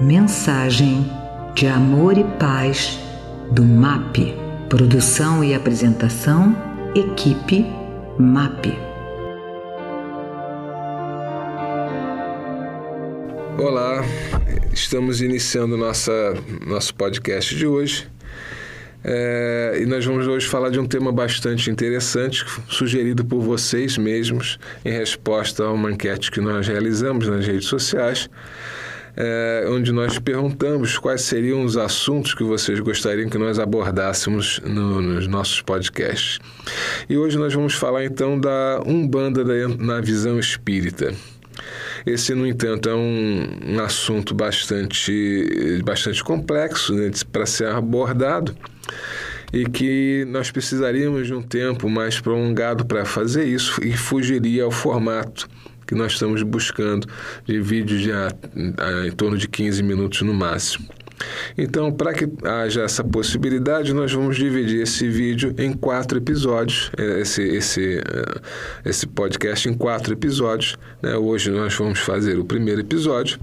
Mensagem de amor e paz do MAP. Produção e apresentação, equipe MAP. Olá, estamos iniciando nossa, nosso podcast de hoje. É, e nós vamos hoje falar de um tema bastante interessante, sugerido por vocês mesmos, em resposta a uma enquete que nós realizamos nas redes sociais, é, onde nós perguntamos quais seriam os assuntos que vocês gostariam que nós abordássemos no, nos nossos podcasts. E hoje nós vamos falar então da Umbanda na visão espírita. Esse, no entanto, é um, um assunto bastante, bastante complexo né, para ser abordado e que nós precisaríamos de um tempo mais prolongado para fazer isso e fugiria ao formato que nós estamos buscando de vídeos de a, a, em torno de 15 minutos no máximo. Então, para que haja essa possibilidade, nós vamos dividir esse vídeo em quatro episódios, é, esse, esse, é, esse podcast em quatro episódios. Né? Hoje nós vamos fazer o primeiro episódio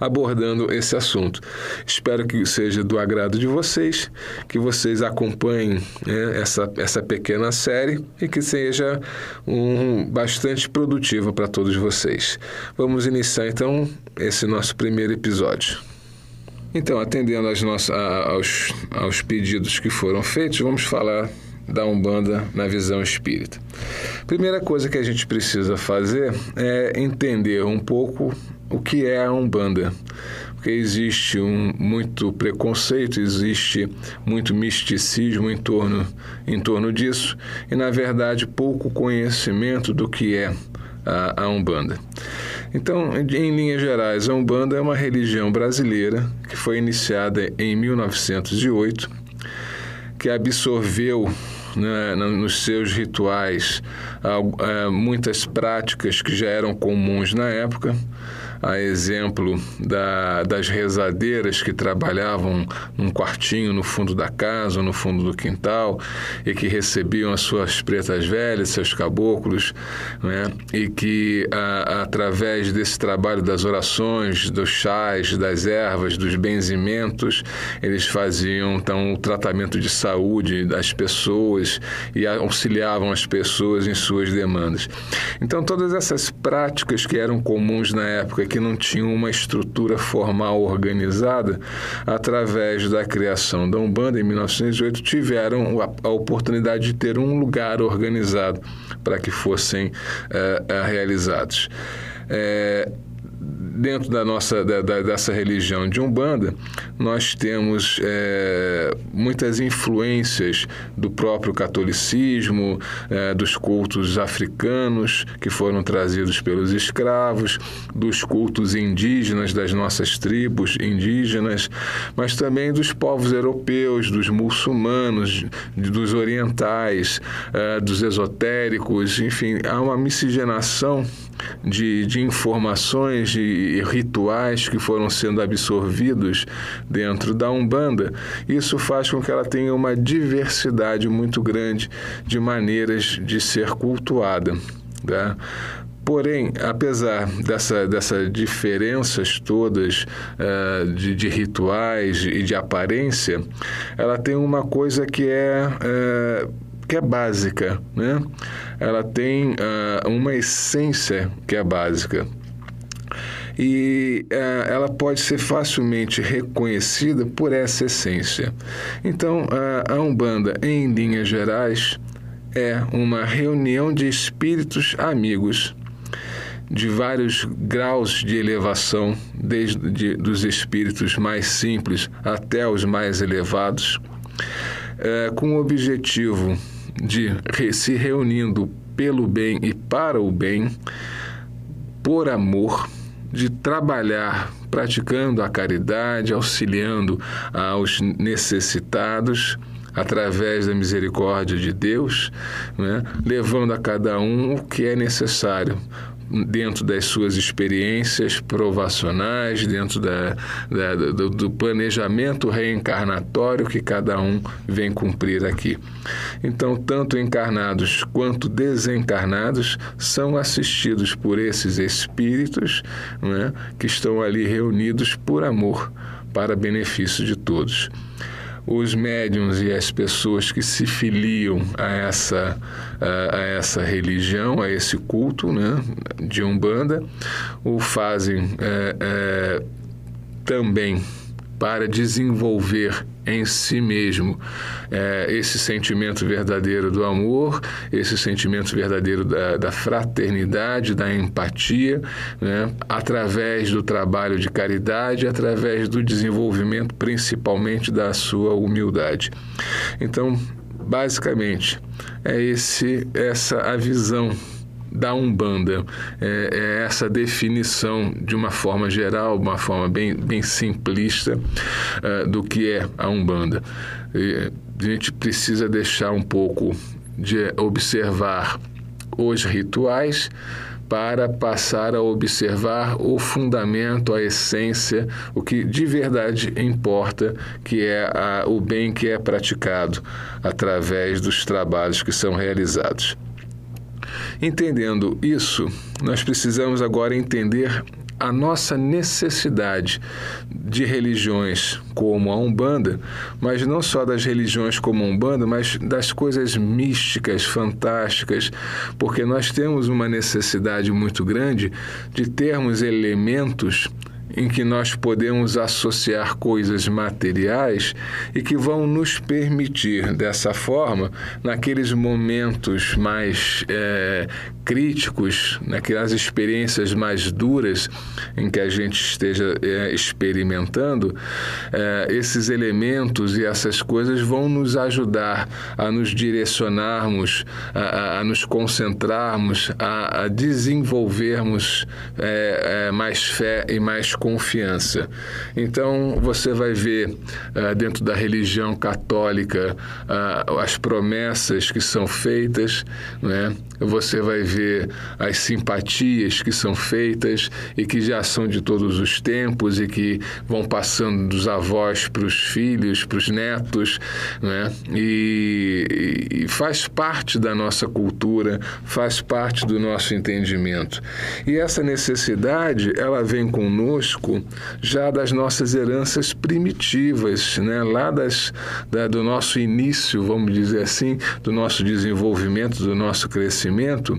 abordando esse assunto. Espero que seja do agrado de vocês, que vocês acompanhem né, essa, essa pequena série e que seja um, bastante produtiva para todos vocês. Vamos iniciar então esse nosso primeiro episódio. Então, atendendo aos, nossos, aos, aos pedidos que foram feitos, vamos falar da Umbanda na visão espírita. Primeira coisa que a gente precisa fazer é entender um pouco o que é a Umbanda. Porque existe um, muito preconceito, existe muito misticismo em torno, em torno disso, e na verdade pouco conhecimento do que é a, a Umbanda. Então, em linhas gerais, a Umbanda é uma religião brasileira que foi iniciada em 1908, que absorveu né, nos seus rituais muitas práticas que já eram comuns na época a exemplo da, das rezadeiras que trabalhavam num quartinho no fundo da casa, no fundo do quintal, e que recebiam as suas pretas velhas, seus caboclos, né? e que, a, através desse trabalho das orações, dos chás, das ervas, dos benzimentos, eles faziam então o tratamento de saúde das pessoas e auxiliavam as pessoas em suas demandas. Então, todas essas práticas que eram comuns na época, que não tinham uma estrutura formal organizada, através da criação da Umbanda em 1908, tiveram a, oportunidade de ter um lugar organizado para que fossem é, realizados. É, dentro da nossa da, da, dessa religião de umbanda nós temos é, muitas influências do próprio catolicismo é, dos cultos africanos que foram trazidos pelos escravos dos cultos indígenas das nossas tribos indígenas mas também dos povos europeus dos muçulmanos dos orientais é, dos esotéricos enfim há uma miscigenação de, de informações e rituais que foram sendo absorvidos dentro da Umbanda. Isso faz com que ela tenha uma diversidade muito grande de maneiras de ser cultuada. Tá? Porém, apesar dessa, dessas diferenças todas uh, de, de, rituais e de aparência, ela tem uma coisa que é uh, que é básica, né? Ela tem uh, uma essência que é básica e uh, ela pode ser facilmente reconhecida por essa essência. Então, uh, a Umbanda, em linhas gerais, é uma reunião de espíritos amigos de vários graus de elevação, desde de, dos espíritos mais simples até os mais elevados, uh, com o objetivo de se reunindo pelo bem e para o bem, por amor, de trabalhar praticando a caridade, auxiliando aos necessitados através da misericórdia de Deus, né? levando a cada um o que é necessário dentro das suas experiências provacionais, dentro da, da, do, do planejamento reencarnatório que cada um vem cumprir aqui. Então, tanto encarnados quanto desencarnados são assistidos por esses espíritos né, que estão ali reunidos por amor, para benefício de todos os médiums e as pessoas que se filiam a essa, a, a, essa religião, a esse culto né, de Umbanda, o fazem é, é, também para desenvolver em si mesmo é, esse sentimento verdadeiro do amor, esse sentimento verdadeiro da, da fraternidade, da empatia, né, através do trabalho de caridade, através do desenvolvimento principalmente da sua humildade. Então, basicamente, é esse, essa a visão da Umbanda. É, é, essa definição, de uma forma geral, uma forma bem, bem simplista, uh, do que é a Umbanda. E a gente precisa deixar um pouco de observar os rituais para passar a observar o fundamento, a essência, o que de verdade importa, que é a, o bem que é praticado através dos trabalhos que são realizados. Entendendo isso, nós precisamos agora entender a nossa necessidade de religiões como a Umbanda, mas não só das religiões como a Umbanda, mas das coisas místicas, fantásticas, porque nós temos uma necessidade muito grande de termos elementos em que nós podemos associar coisas materiais e que vão nos permitir, dessa forma, naqueles momentos mais é, críticos, naquelas experiências mais duras em que a gente esteja é, experimentando, é, esses elementos e essas coisas vão nos ajudar a nos direcionarmos, a, a nos concentrarmos, a, a desenvolvermos é, é mais fé e mais confiança. Então, você vai ver uh, dentro da religião católica as promessas que são feitas, né? você vai ver as simpatias que são feitas e que já são de todos os tempos e que vão passando dos avós para os filhos, para os netos, né? e, e faz parte da nossa cultura, faz parte do nosso entendimento. E essa necessidade, ela vem conosco já das nossas heranças primitivas, né? lá das, da, do nosso início, vamos dizer assim, do nosso desenvolvimento, do nosso crescimento,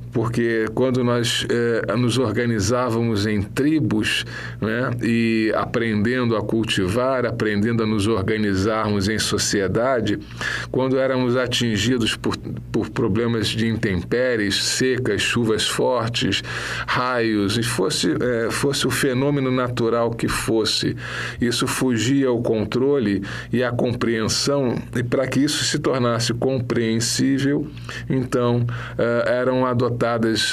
porque quando nós eh, nos organizávamos em tribos né, e aprendendo a cultivar, aprendendo a nos organizarmos em sociedade, quando éramos atingidos por, por problemas de intempéries, secas, chuvas fortes, raios, e fosse, eh, fosse o fenômeno natural que fosse, isso fugia ao controle e à compreensão, e para que isso se tornasse compreensível, então eh, eram adotados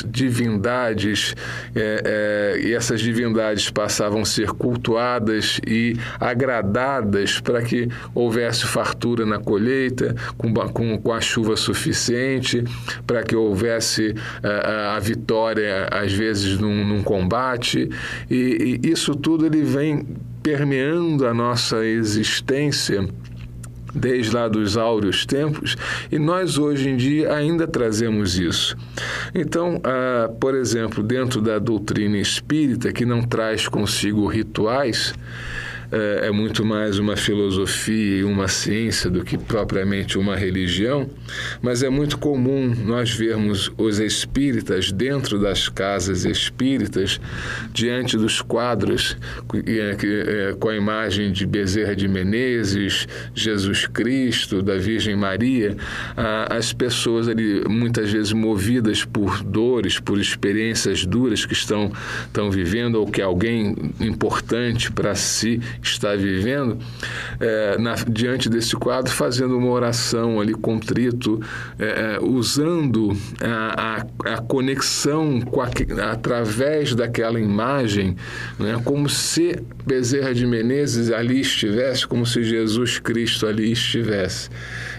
divindades é, é, e essas divindades passavam a ser cultuadas e agradadas para que houvesse fartura na colheita, com, com, com a chuva suficiente, para que houvesse a, é, a vitória, às vezes, num, num combate. E, e isso tudo ele vem permeando a nossa existência desde lá dos áureos tempos, e nós hoje em dia ainda trazemos isso. Então, ah, por exemplo, dentro da doutrina espírita, que não traz consigo rituais, é, é muito mais uma filosofia e uma ciência do que propriamente uma religião, mas é muito comum nós vermos os espíritas dentro das casas espíritas, diante dos quadros é, com a imagem de Bezerra de Menezes, Jesus Cristo, da Virgem Maria, as pessoas ali muitas vezes movidas por dores, por experiências duras que estão, estão vivendo ou que alguém importante para si está vivendo, é, na, diante desse quadro, fazendo uma oração ali contrito, é, é usando a, a, a conexão a, através daquela imagem, né, como se Bezerra de Menezes ali estivesse, como se Jesus Cristo ali estivesse.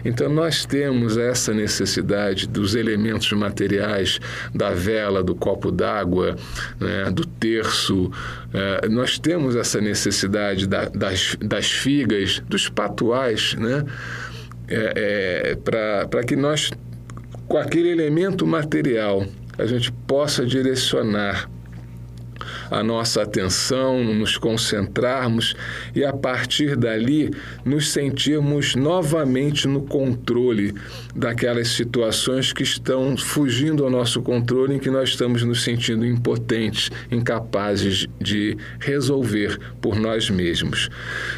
Então, nós temos essa necessidade dos elementos materiais, da vela, do copo d'água, né, do terço. É, nós temos essa necessidade da, das, das figas, dos patuais, né, é, é, para que nós, com aquele elemento material, a gente possa direcionar a nossa atenção, nos concentrarmos e a partir dali nos sentirmos novamente no controle daquelas situações que estão fugindo ao nosso controle, em que nós estamos nos sentindo impotentes, incapazes de resolver por nós mesmos.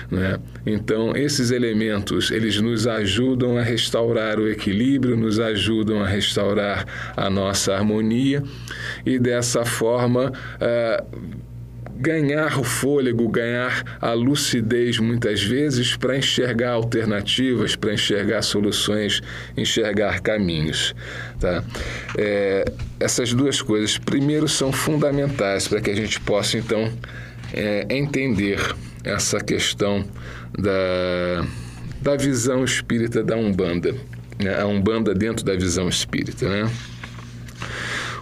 Né? Então, esses elementos, eles nos ajudam a restaurar o equilíbrio, nos ajudam a restaurar a nossa harmonia e dessa forma uh, ganhar o fôlego, ganhar a lucidez muitas vezes para enxergar alternativas, para enxergar soluções, enxergar caminhos. Tá? É, essas duas coisas, primeiro, são fundamentais para que a gente possa então é, entender essa questão da, da visão espírita da Umbanda, né? a Umbanda dentro da visão espírita. Né?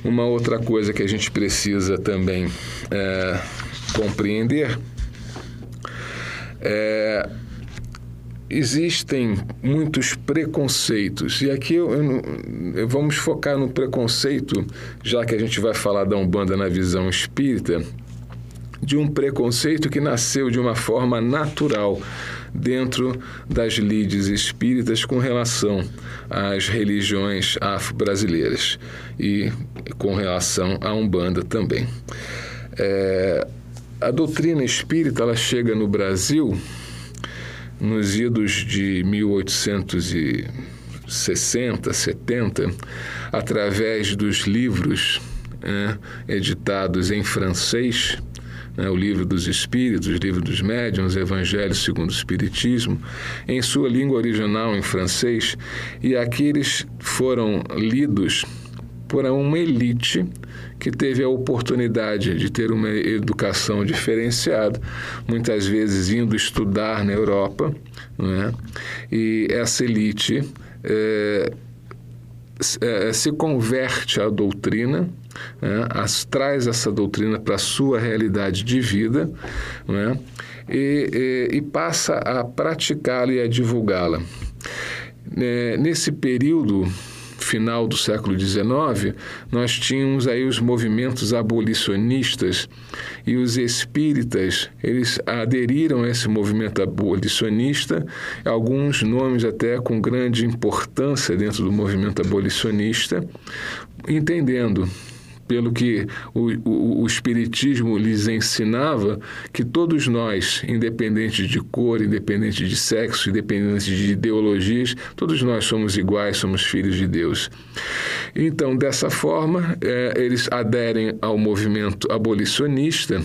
Uma outra coisa que a gente precisa também é, compreender é, existem muitos preconceitos. E aqui eu, eu, vamos focar no preconceito já que a gente vai falar da umbanda na visão espírita de um preconceito que nasceu de uma forma natural dentro das lides espíritas com relação às religiões afro-brasileiras e com relação à Umbanda também. É, a doutrina espírita ela chega no Brasil nos idos de 1860, 70, através dos livros é, editados em francês né, o Livro dos Espíritos, o Livro dos Médiuns, Evangelho segundo o Espiritismo, em sua língua original, em francês, e aqueles foram lidos por uma elite que teve a oportunidade de ter uma educação diferenciada, muitas vezes indo estudar na Europa, né? e essa elite é, se converte à doutrina né, as, traz essa doutrina para a sua realidade de vida né, e, e, e passa a praticá-la e a divulgá-la. É, nesse período final do século XIX, nós tínhamos aí os movimentos abolicionistas e os espíritas, eles aderiram a esse movimento abolicionista, alguns nomes até com grande importância dentro do movimento abolicionista, entendendo pelo que o, o, o, Espiritismo lhes ensinava, que todos nós, independente de cor, independente de sexo, independente de ideologias, todos nós somos iguais, somos filhos de Deus. Então, dessa forma, é, eles aderem ao movimento abolicionista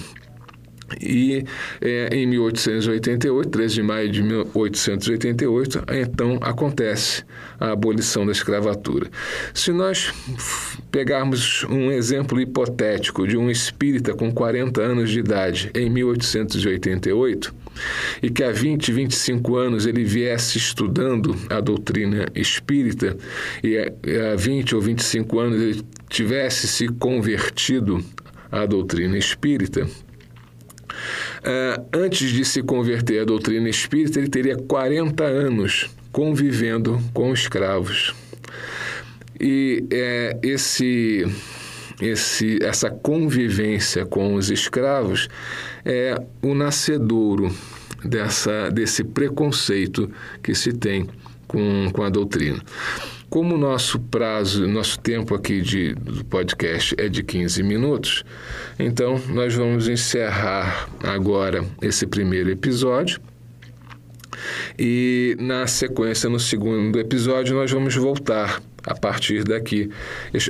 e é, em 1888, 13 de maio de 1888, então acontece a abolição da escravatura. Se nós pegarmos um exemplo hipotético de um espírita com 40 anos de idade em 1888, e que há 20, 25 anos ele viesse estudando a doutrina espírita, e há 20 ou 25 anos ele tivesse se convertido à doutrina espírita, Uh, antes de se converter à doutrina espírita, ele teria 40 anos convivendo com escravos. E é, esse, esse, essa convivência com os escravos é o nascedouro dessa, desse preconceito que se tem com, com a doutrina. Como o nosso prazo, nosso tempo aqui de, do podcast é de 15 minutos, então nós vamos encerrar agora esse primeiro episódio. E na sequência, no segundo episódio, nós vamos voltar a partir daqui,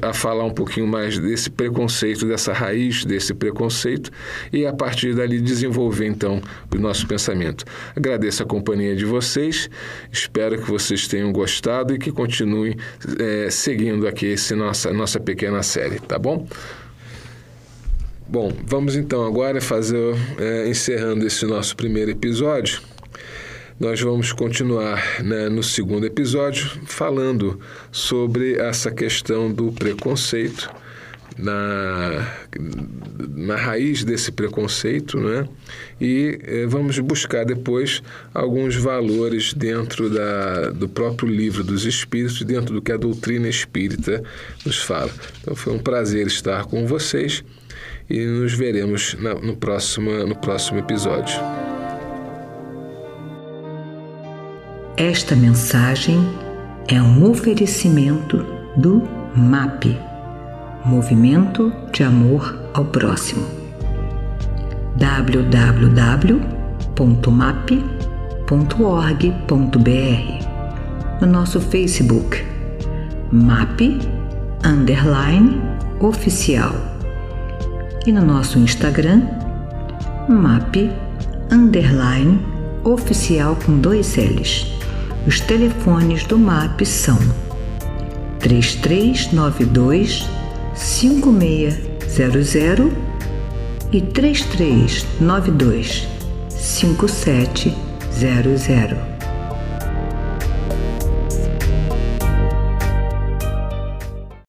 a falar um pouquinho mais desse preconceito, dessa raiz desse preconceito e a partir dali desenvolver então o nosso pensamento. Agradeço a companhia de vocês, espero que vocês tenham gostado e que continuem é, seguindo aqui esse nossa, nossa pequena série, tá bom? Bom, vamos então agora fazer, é, encerrando esse nosso primeiro episódio nós vamos continuar né, no segundo episódio falando sobre essa questão do preconceito, na, na raiz desse preconceito, né? e eh, vamos buscar depois alguns valores dentro da, do próprio livro dos Espíritos, dentro do que a doutrina espírita nos fala. Então foi um prazer estar com vocês e nos veremos no, próximo, no próximo episódio. Esta mensagem é um oferecimento do MAP Movimento de Amor ao Próximo. www.map.org.br No nosso Facebook MAP Underline Oficial e no nosso Instagram MAP Underline Oficial com dois L's. Os telefones do MAP são 3392 5600 e 3392 5700.